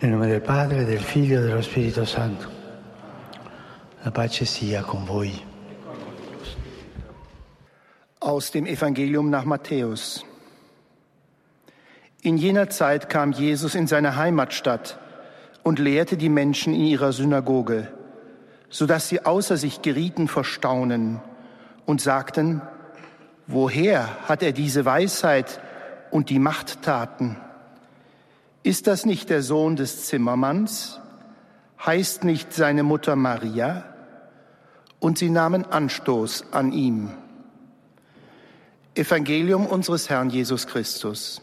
Nel nome del Padre, del Figlio e dello Spirito Santo. La pace sia con voi. Aus dem Evangelium nach Matthäus. In jener Zeit kam Jesus in seine Heimatstadt und lehrte die Menschen in ihrer Synagoge, sodass sie außer sich gerieten vor Staunen und sagten, woher hat er diese Weisheit und die Machttaten? Ist das nicht der Sohn des Zimmermanns? Heißt nicht seine Mutter Maria? Und sie nahmen Anstoß an ihm. Evangelium unseres Herrn Jesus Christus.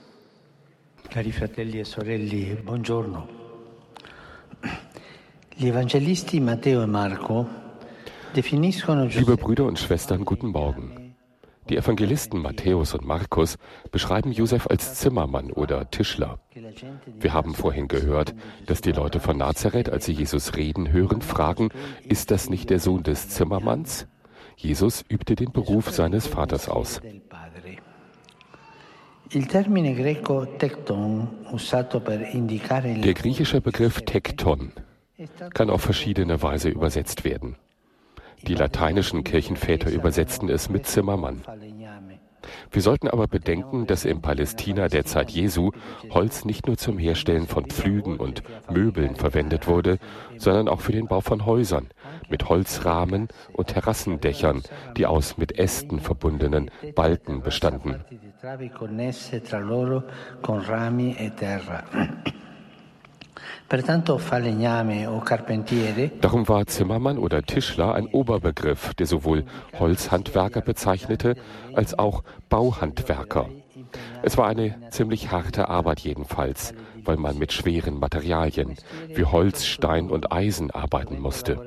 Cari fratelli e sorelle, buongiorno. Gli evangelisti Matteo e Marco definiscono Liebe Brüder und Schwestern, guten Morgen. Die Evangelisten Matthäus und Markus beschreiben Josef als Zimmermann oder Tischler. Wir haben vorhin gehört, dass die Leute von Nazareth, als sie Jesus reden hören, fragen, ist das nicht der Sohn des Zimmermanns? Jesus übte den Beruf seines Vaters aus. Der griechische Begriff Tekton kann auf verschiedene Weise übersetzt werden. Die lateinischen Kirchenväter übersetzten es mit Zimmermann. Wir sollten aber bedenken, dass im Palästina der Zeit Jesu Holz nicht nur zum Herstellen von Pflügen und Möbeln verwendet wurde, sondern auch für den Bau von Häusern mit Holzrahmen und Terrassendächern, die aus mit Ästen verbundenen Balken bestanden. Darum war Zimmermann oder Tischler ein Oberbegriff, der sowohl Holzhandwerker bezeichnete als auch Bauhandwerker. Es war eine ziemlich harte Arbeit jedenfalls, weil man mit schweren Materialien wie Holz, Stein und Eisen arbeiten musste.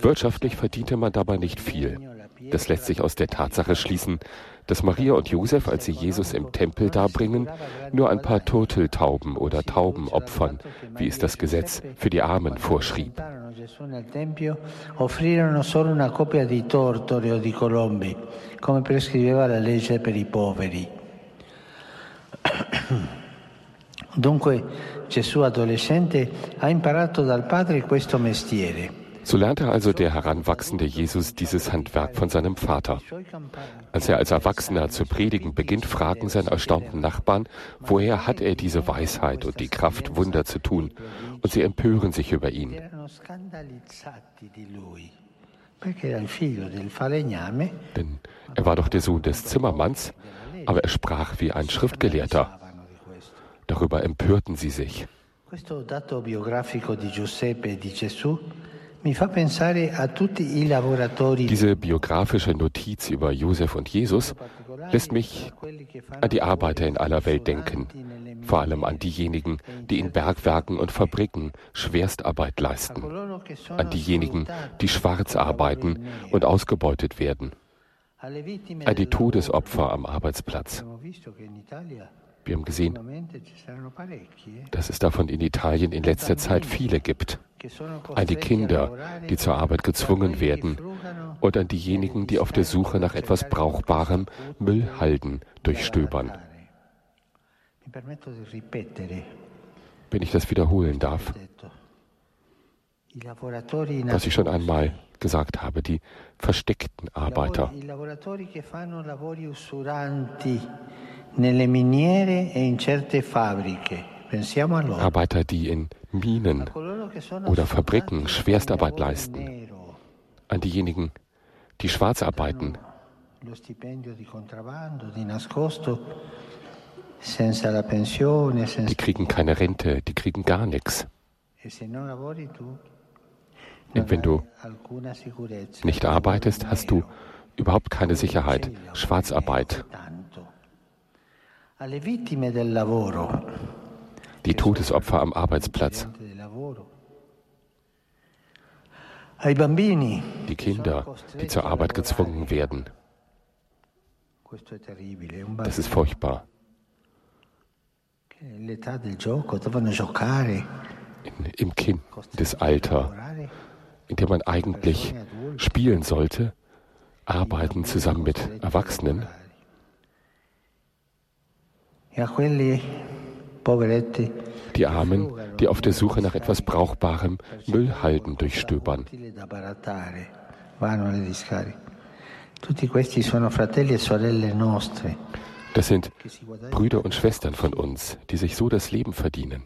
Wirtschaftlich verdiente man dabei nicht viel. Das lässt sich aus der Tatsache schließen, dass Maria und Josef, als sie Jesus im Tempel darbringen, nur ein paar Turteltauben oder Tauben opfern, wie es das Gesetz für die Armen vorschrieb. Dunque Gesù adolescente ha imparato dal padre questo mestiere. So lernte also der heranwachsende Jesus dieses Handwerk von seinem Vater. Als er als Erwachsener zu predigen beginnt, fragen seine erstaunten Nachbarn, woher hat er diese Weisheit und die Kraft, Wunder zu tun? Und sie empören sich über ihn. Denn er war doch der Sohn des Zimmermanns, aber er sprach wie ein Schriftgelehrter. Darüber empörten sie sich. Questo dato biografico Giuseppe e di diese biografische Notiz über Josef und Jesus lässt mich an die Arbeiter in aller Welt denken, vor allem an diejenigen, die in Bergwerken und Fabriken Schwerstarbeit leisten, an diejenigen, die schwarz arbeiten und ausgebeutet werden, an die Todesopfer am Arbeitsplatz. Wir haben gesehen, dass es davon in Italien in letzter Zeit viele gibt. An die Kinder, die zur Arbeit gezwungen werden, und an diejenigen, die auf der Suche nach etwas Brauchbarem Müllhalden durchstöbern. Wenn ich das wiederholen darf, was ich schon einmal gesagt habe, die versteckten Arbeiter. Arbeiter, die in Minen oder Fabriken Schwerstarbeit leisten, an diejenigen, die schwarz arbeiten, die kriegen keine Rente, die kriegen gar nichts. Und wenn du nicht arbeitest, hast du überhaupt keine Sicherheit. Schwarzarbeit. Die Todesopfer am Arbeitsplatz. Die Kinder, die zur Arbeit gezwungen werden. Das ist furchtbar. In, Im Kindesalter, in dem man eigentlich spielen sollte, arbeiten zusammen mit Erwachsenen. Die die Armen, die auf der Suche nach etwas Brauchbarem Müllhalden durchstöbern. Das sind Brüder und Schwestern von uns, die sich so das Leben verdienen.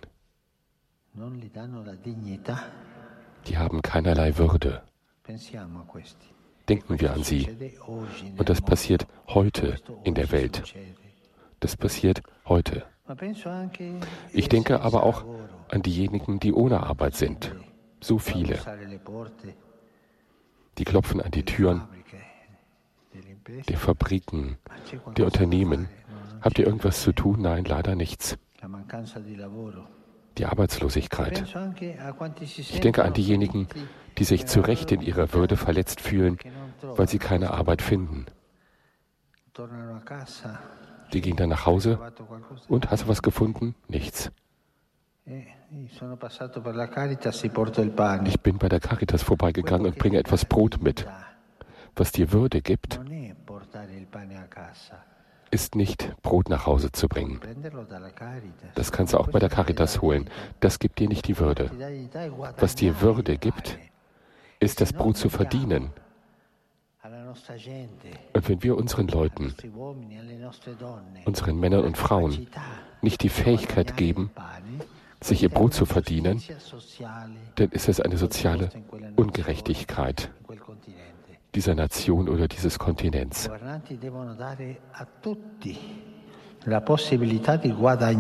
Die haben keinerlei Würde. Denken wir an sie. Und das passiert heute in der Welt. Das passiert heute. Ich denke aber auch an diejenigen, die ohne Arbeit sind. So viele. Die klopfen an die Türen der Fabriken, der Unternehmen. Habt ihr irgendwas zu tun? Nein, leider nichts. Die Arbeitslosigkeit. Ich denke an diejenigen, die sich zu Recht in ihrer Würde verletzt fühlen, weil sie keine Arbeit finden. Die gehen dann nach Hause und hast du was gefunden? Nichts. Ich bin bei der Caritas vorbeigegangen und bringe etwas Brot mit. Was dir Würde gibt, ist nicht Brot nach Hause zu bringen. Das kannst du auch bei der Caritas holen. Das gibt dir nicht die Würde. Was dir Würde gibt, ist das Brot zu verdienen. Und wenn wir unseren Leuten, unseren Männern und Frauen nicht die Fähigkeit geben, sich ihr Brot zu verdienen, dann ist es eine soziale Ungerechtigkeit dieser Nation oder dieses Kontinents.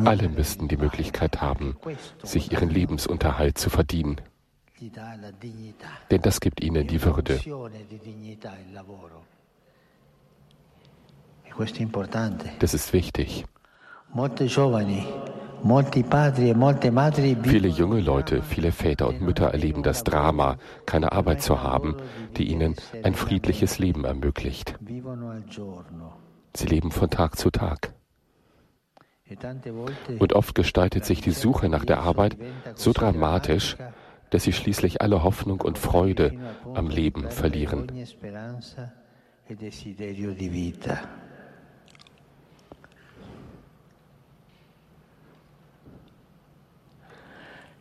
Alle müssten die Möglichkeit haben, sich ihren Lebensunterhalt zu verdienen. Denn das gibt ihnen die Würde. Das ist wichtig. Viele junge Leute, viele Väter und Mütter erleben das Drama, keine Arbeit zu haben, die ihnen ein friedliches Leben ermöglicht. Sie leben von Tag zu Tag. Und oft gestaltet sich die Suche nach der Arbeit so dramatisch, dass sie schließlich alle Hoffnung und Freude am Leben verlieren.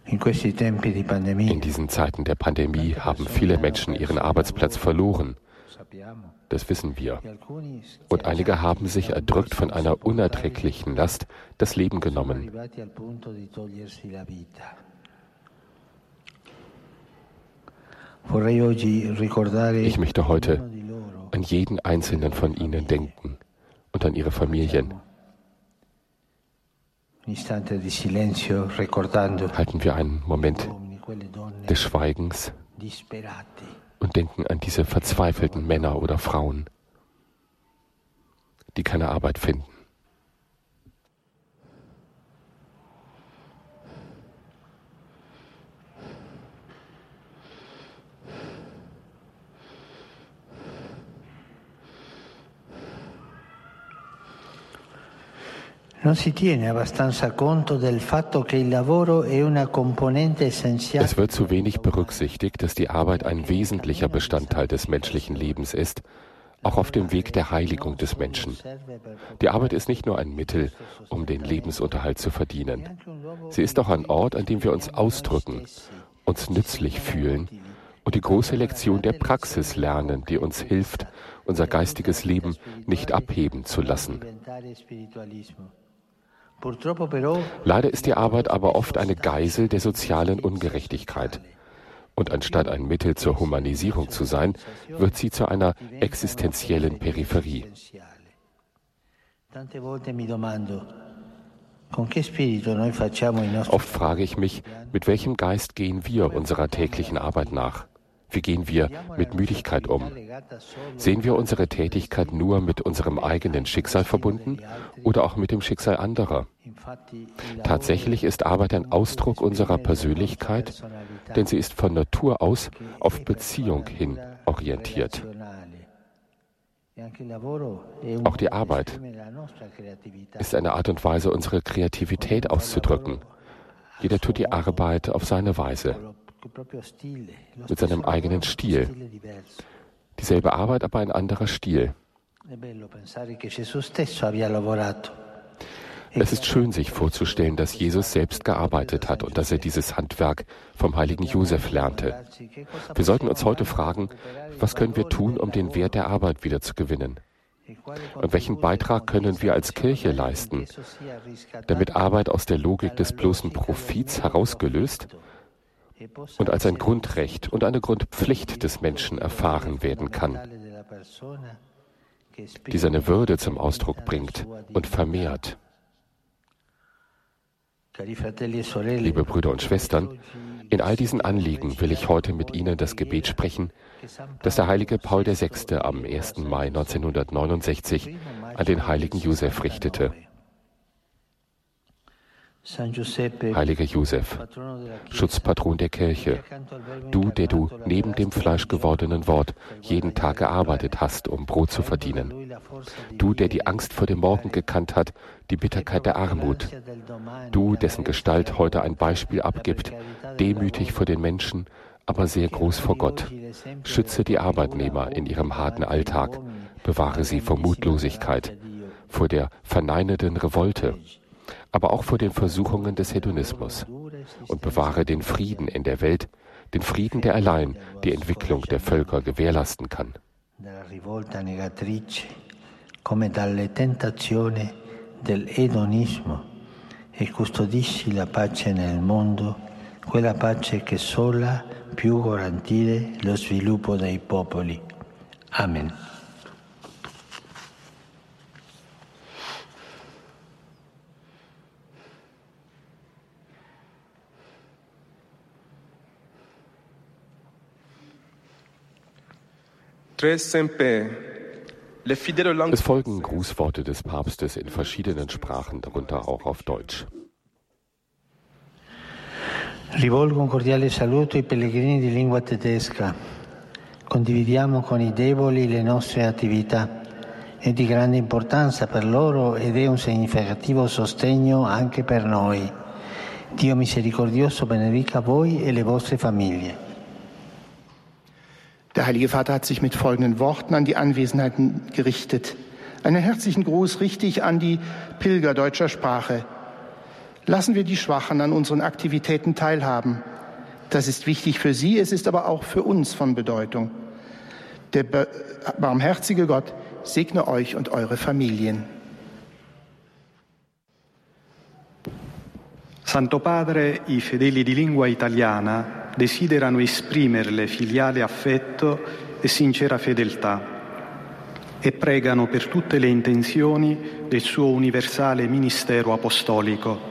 In diesen Zeiten der Pandemie haben viele Menschen ihren Arbeitsplatz verloren. Das wissen wir. Und einige haben sich erdrückt von einer unerträglichen Last das Leben genommen. Ich möchte heute an jeden einzelnen von Ihnen denken und an Ihre Familien. Halten wir einen Moment des Schweigens und denken an diese verzweifelten Männer oder Frauen, die keine Arbeit finden. Es wird zu wenig berücksichtigt, dass die Arbeit ein wesentlicher Bestandteil des menschlichen Lebens ist, auch auf dem Weg der Heiligung des Menschen. Die Arbeit ist nicht nur ein Mittel, um den Lebensunterhalt zu verdienen. Sie ist auch ein Ort, an dem wir uns ausdrücken, uns nützlich fühlen und die große Lektion der Praxis lernen, die uns hilft, unser geistiges Leben nicht abheben zu lassen. Leider ist die Arbeit aber oft eine Geisel der sozialen Ungerechtigkeit. Und anstatt ein Mittel zur Humanisierung zu sein, wird sie zu einer existenziellen Peripherie. Oft frage ich mich, mit welchem Geist gehen wir unserer täglichen Arbeit nach? Wie gehen wir mit Müdigkeit um? Sehen wir unsere Tätigkeit nur mit unserem eigenen Schicksal verbunden oder auch mit dem Schicksal anderer? Tatsächlich ist Arbeit ein Ausdruck unserer Persönlichkeit, denn sie ist von Natur aus auf Beziehung hin orientiert. Auch die Arbeit ist eine Art und Weise, unsere Kreativität auszudrücken. Jeder tut die Arbeit auf seine Weise mit seinem eigenen Stil. Dieselbe Arbeit, aber ein anderer Stil. Es ist schön, sich vorzustellen, dass Jesus selbst gearbeitet hat und dass er dieses Handwerk vom heiligen Josef lernte. Wir sollten uns heute fragen, was können wir tun, um den Wert der Arbeit wieder zu gewinnen? Und welchen Beitrag können wir als Kirche leisten, damit Arbeit aus der Logik des bloßen Profits herausgelöst und als ein Grundrecht und eine Grundpflicht des Menschen erfahren werden kann, die seine Würde zum Ausdruck bringt und vermehrt. Liebe Brüder und Schwestern, in all diesen Anliegen will ich heute mit Ihnen das Gebet sprechen, das der heilige Paul VI. am 1. Mai 1969 an den heiligen Josef richtete. Heiliger Josef, Schutzpatron der Kirche, du, der du neben dem fleischgewordenen Wort jeden Tag gearbeitet hast, um Brot zu verdienen, du, der die Angst vor dem Morgen gekannt hat, die Bitterkeit der Armut, du, dessen Gestalt heute ein Beispiel abgibt, demütig vor den Menschen, aber sehr groß vor Gott. Schütze die Arbeitnehmer in ihrem harten Alltag, bewahre sie vor Mutlosigkeit, vor der verneinenden Revolte aber auch vor den Versuchungen des Hedonismus und bewahre den Frieden in der Welt, den Frieden, der allein die Entwicklung der Völker gewährleisten kann. come dalle tentazioni dell'edonismo e custodisci la pace nel mondo, quella pace che sola più garantire lo sviluppo dei popoli. Amen. Es folgen Grußworte des Papstes in verschiedenen Sprachen, darunter auch auf Deutsch. Rivolgo un cordiale saluto ai pellegrini di lingua tedesca. Condividiamo con i deboli le nostre attività. È di grande importanza per loro ed è un significativo sostegno anche per noi. Dio misericordioso benedica voi e le vostre famiglie. Der Heilige Vater hat sich mit folgenden Worten an die Anwesenheiten gerichtet. Einen herzlichen Gruß richte ich an die Pilger deutscher Sprache. Lassen wir die Schwachen an unseren Aktivitäten teilhaben. Das ist wichtig für sie, es ist aber auch für uns von Bedeutung. Der barmherzige Gott segne euch und eure Familien. Santo Padre, i fedeli di lingua italiana desiderano esprimerle filiale affetto e sincera fedeltà e pregano per tutte le intenzioni del suo universale ministero apostolico.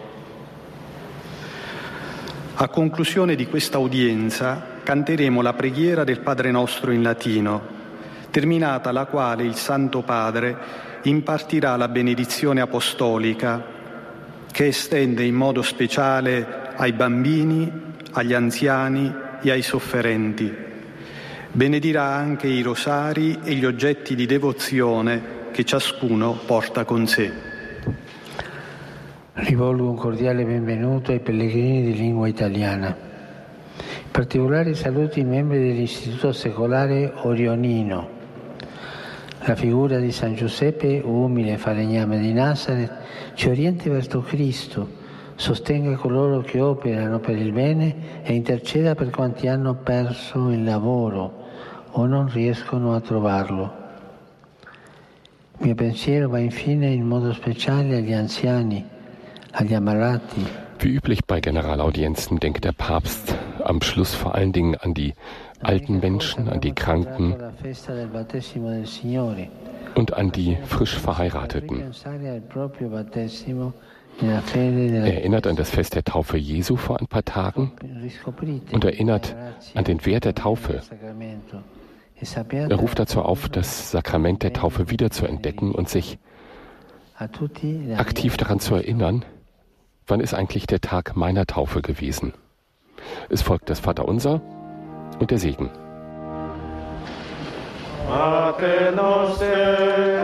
A conclusione di questa udienza canteremo la preghiera del Padre nostro in latino, terminata la quale il Santo Padre impartirà la benedizione apostolica che estende in modo speciale ai bambini, agli anziani e ai sofferenti. Benedirà anche i rosari e gli oggetti di devozione che ciascuno porta con sé. Rivolgo un cordiale benvenuto ai pellegrini di lingua italiana. In particolare saluto i membri dell'Istituto Secolare Orionino. La figura di San Giuseppe, umile falegname di Nazareth, ci orienta verso Cristo sostenga coloro che operano per il bene e interceda per quanti hanno perso il lavoro o non riescono a trovarlo. Il mio pensiero va infine in modo speciale agli anziani, agli ammalati. Wie üblich bei Generalaudienzen denkt der Papst am Schluss vor allen Dingen an die alten Menschen, an die Kranken und an die frisch Verheirateten. Er erinnert an das Fest der Taufe Jesu vor ein paar Tagen und erinnert an den Wert der Taufe. Er ruft dazu auf, das Sakrament der Taufe wiederzuentdecken und sich aktiv daran zu erinnern, wann ist eigentlich der Tag meiner Taufe gewesen. Es folgt das Vaterunser und der Segen. Pater noster,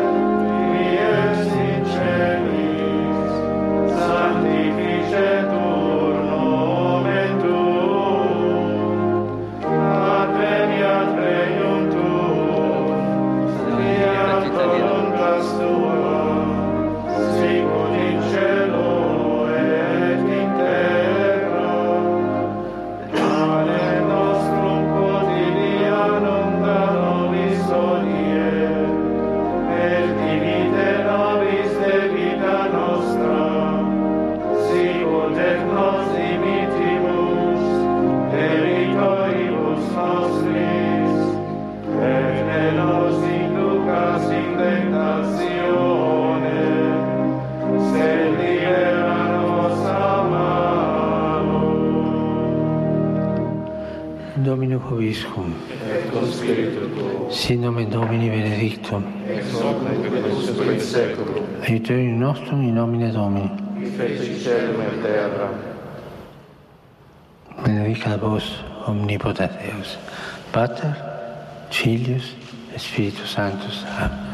Tuo. Sin nomen Domini benedictum. Ex nostrum in nomine Domini. Qui vos omnipotens Deus, Pater, Filius Spiritus Sanctus. Amen.